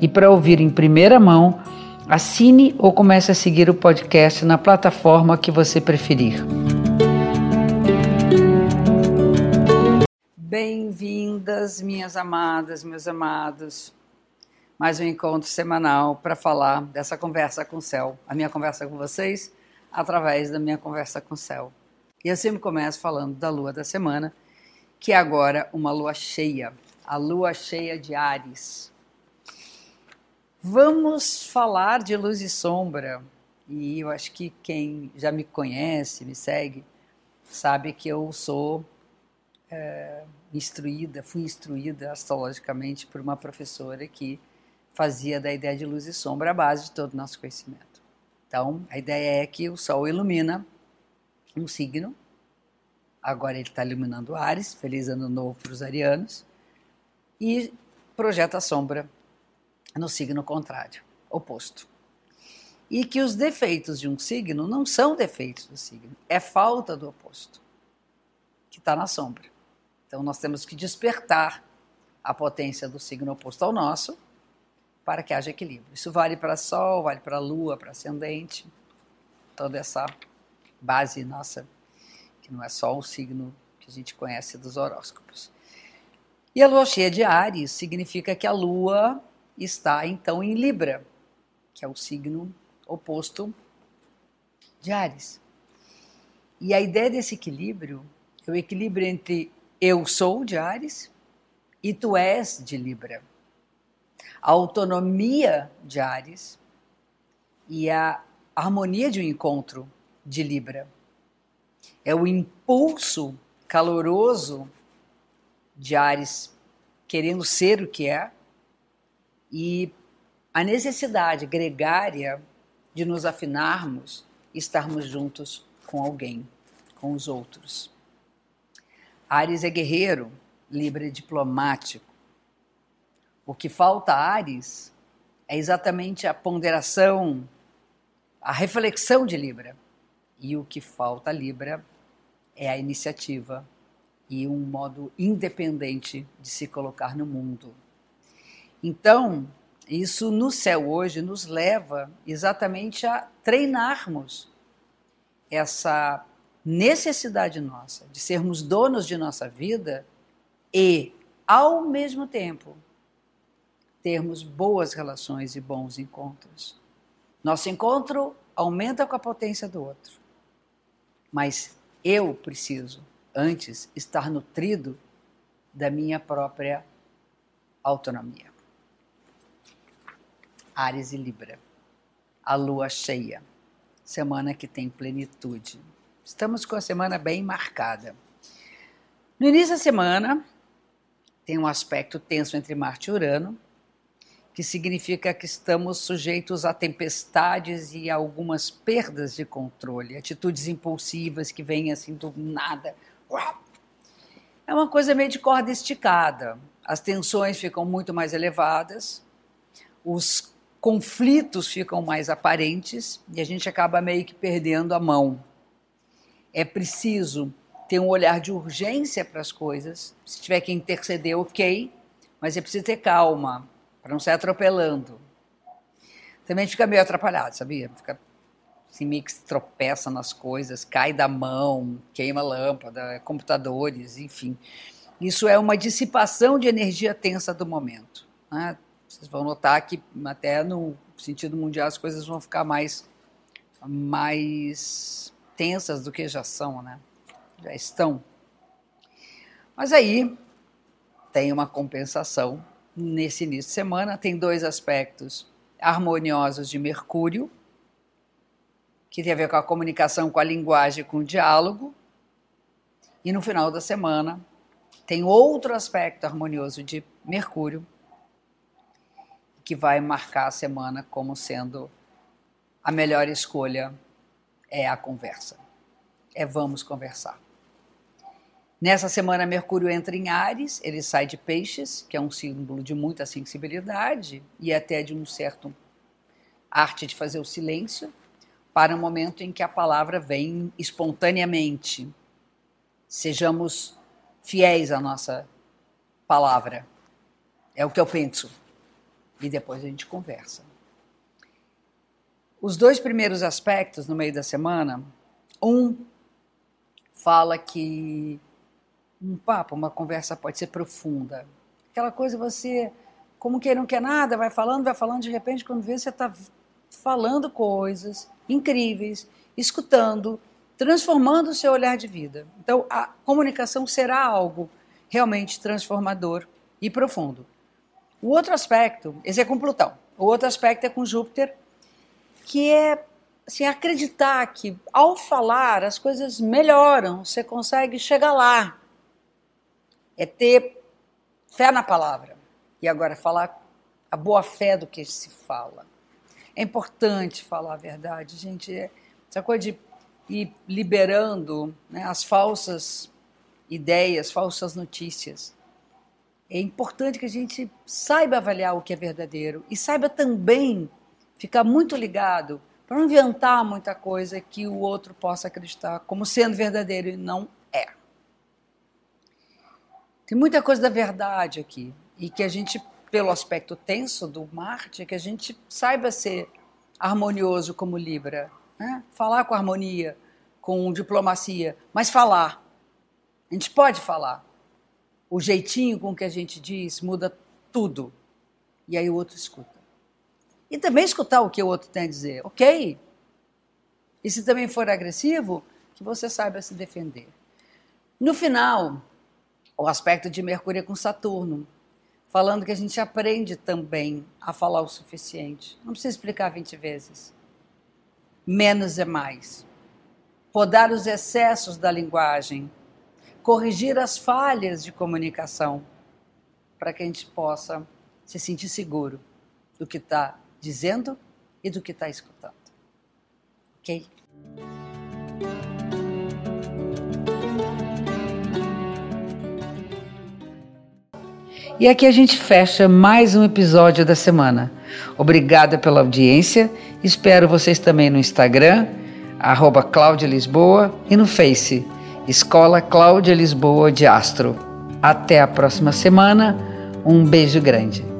e para ouvir em primeira mão, assine ou comece a seguir o podcast na plataforma que você preferir. Bem-vindas, minhas amadas, meus amados. Mais um encontro semanal para falar dessa conversa com o céu. A minha conversa com vocês através da minha conversa com o céu. E eu sempre começo falando da lua da semana, que é agora uma lua cheia a lua cheia de Ares. Vamos falar de luz e sombra. E eu acho que quem já me conhece, me segue, sabe que eu sou é, instruída, fui instruída astrologicamente por uma professora que fazia da ideia de luz e sombra a base de todo o nosso conhecimento. Então, a ideia é que o Sol ilumina um signo, agora ele está iluminando Ares, feliz ano novo para os arianos, e projeta a sombra no signo contrário, oposto. E que os defeitos de um signo não são defeitos do signo, é falta do oposto, que está na sombra. Então nós temos que despertar a potência do signo oposto ao nosso para que haja equilíbrio. Isso vale para Sol, vale para Lua, para Ascendente, toda essa base nossa, que não é só o signo que a gente conhece dos horóscopos. E a lua cheia de Ares significa que a lua está então em Libra, que é o signo oposto de Ares. E a ideia desse equilíbrio é o equilíbrio entre eu sou de Ares e tu és de Libra. A autonomia de Ares e a harmonia de um encontro de Libra. É o impulso caloroso de Ares querendo ser o que é e a necessidade gregária de nos afinarmos e estarmos juntos com alguém, com os outros. Ares é guerreiro, Libra é diplomático. O que falta a Ares é exatamente a ponderação, a reflexão de Libra. E o que falta a Libra é a iniciativa, e um modo independente de se colocar no mundo. Então, isso no céu hoje nos leva exatamente a treinarmos essa necessidade nossa de sermos donos de nossa vida e, ao mesmo tempo, termos boas relações e bons encontros. Nosso encontro aumenta com a potência do outro, mas eu preciso antes estar nutrido da minha própria autonomia. Ares e Libra. A lua cheia. Semana que tem plenitude. Estamos com a semana bem marcada. No início da semana, tem um aspecto tenso entre Marte e Urano, que significa que estamos sujeitos a tempestades e a algumas perdas de controle, atitudes impulsivas que vêm assim do nada, é uma coisa meio de corda esticada. As tensões ficam muito mais elevadas, os conflitos ficam mais aparentes e a gente acaba meio que perdendo a mão. É preciso ter um olhar de urgência para as coisas. Se tiver que interceder, ok, mas é preciso ter calma para não sair atropelando. Também fica meio atrapalhado, sabia? Fica meio que tropeça nas coisas, cai da mão, queima lâmpada, computadores, enfim. Isso é uma dissipação de energia tensa do momento. Né? Vocês vão notar que até no sentido mundial as coisas vão ficar mais, mais tensas do que já são, né? Já estão. Mas aí tem uma compensação nesse início de semana, tem dois aspectos harmoniosos de Mercúrio, que tem a ver com a comunicação, com a linguagem, com o diálogo. E no final da semana tem outro aspecto harmonioso de Mercúrio, que vai marcar a semana como sendo a melhor escolha é a conversa. É vamos conversar. Nessa semana, Mercúrio entra em Ares, ele sai de Peixes, que é um símbolo de muita sensibilidade e até de um certo arte de fazer o silêncio, para o um momento em que a palavra vem espontaneamente. Sejamos fiéis à nossa palavra. É o que eu penso. E depois a gente conversa. Os dois primeiros aspectos no meio da semana, um fala que um papo, uma conversa pode ser profunda. Aquela coisa você, como quem não quer nada, vai falando, vai falando, de repente, quando vê, você está falando coisas incríveis, escutando, transformando o seu olhar de vida. Então, a comunicação será algo realmente transformador e profundo. O outro aspecto, esse é com Plutão. O outro aspecto é com Júpiter, que é assim, acreditar que ao falar as coisas melhoram, você consegue chegar lá. É ter fé na palavra. E agora falar a boa fé do que se fala. É importante falar a verdade, gente. É, essa coisa de ir liberando né, as falsas ideias, falsas notícias. É importante que a gente saiba avaliar o que é verdadeiro e saiba também ficar muito ligado para não inventar muita coisa que o outro possa acreditar como sendo verdadeiro e não é. Tem muita coisa da verdade aqui e que a gente, pelo aspecto tenso do Marte, que a gente saiba ser harmonioso como Libra, né? falar com harmonia, com diplomacia, mas falar. A gente pode falar. O jeitinho com que a gente diz muda tudo. E aí o outro escuta. E também escutar o que o outro tem a dizer, ok? E se também for agressivo, que você saiba se defender. No final, o aspecto de Mercúrio é com Saturno, falando que a gente aprende também a falar o suficiente. Não precisa explicar 20 vezes. Menos é mais. Podar os excessos da linguagem, corrigir as falhas de comunicação, para que a gente possa se sentir seguro do que está dizendo e do que está escutando. Ok? E aqui a gente fecha mais um episódio da semana. Obrigada pela audiência. Espero vocês também no Instagram, arroba Lisboa, e no Face, Escola Cláudia Lisboa de Astro. Até a próxima semana. Um beijo grande.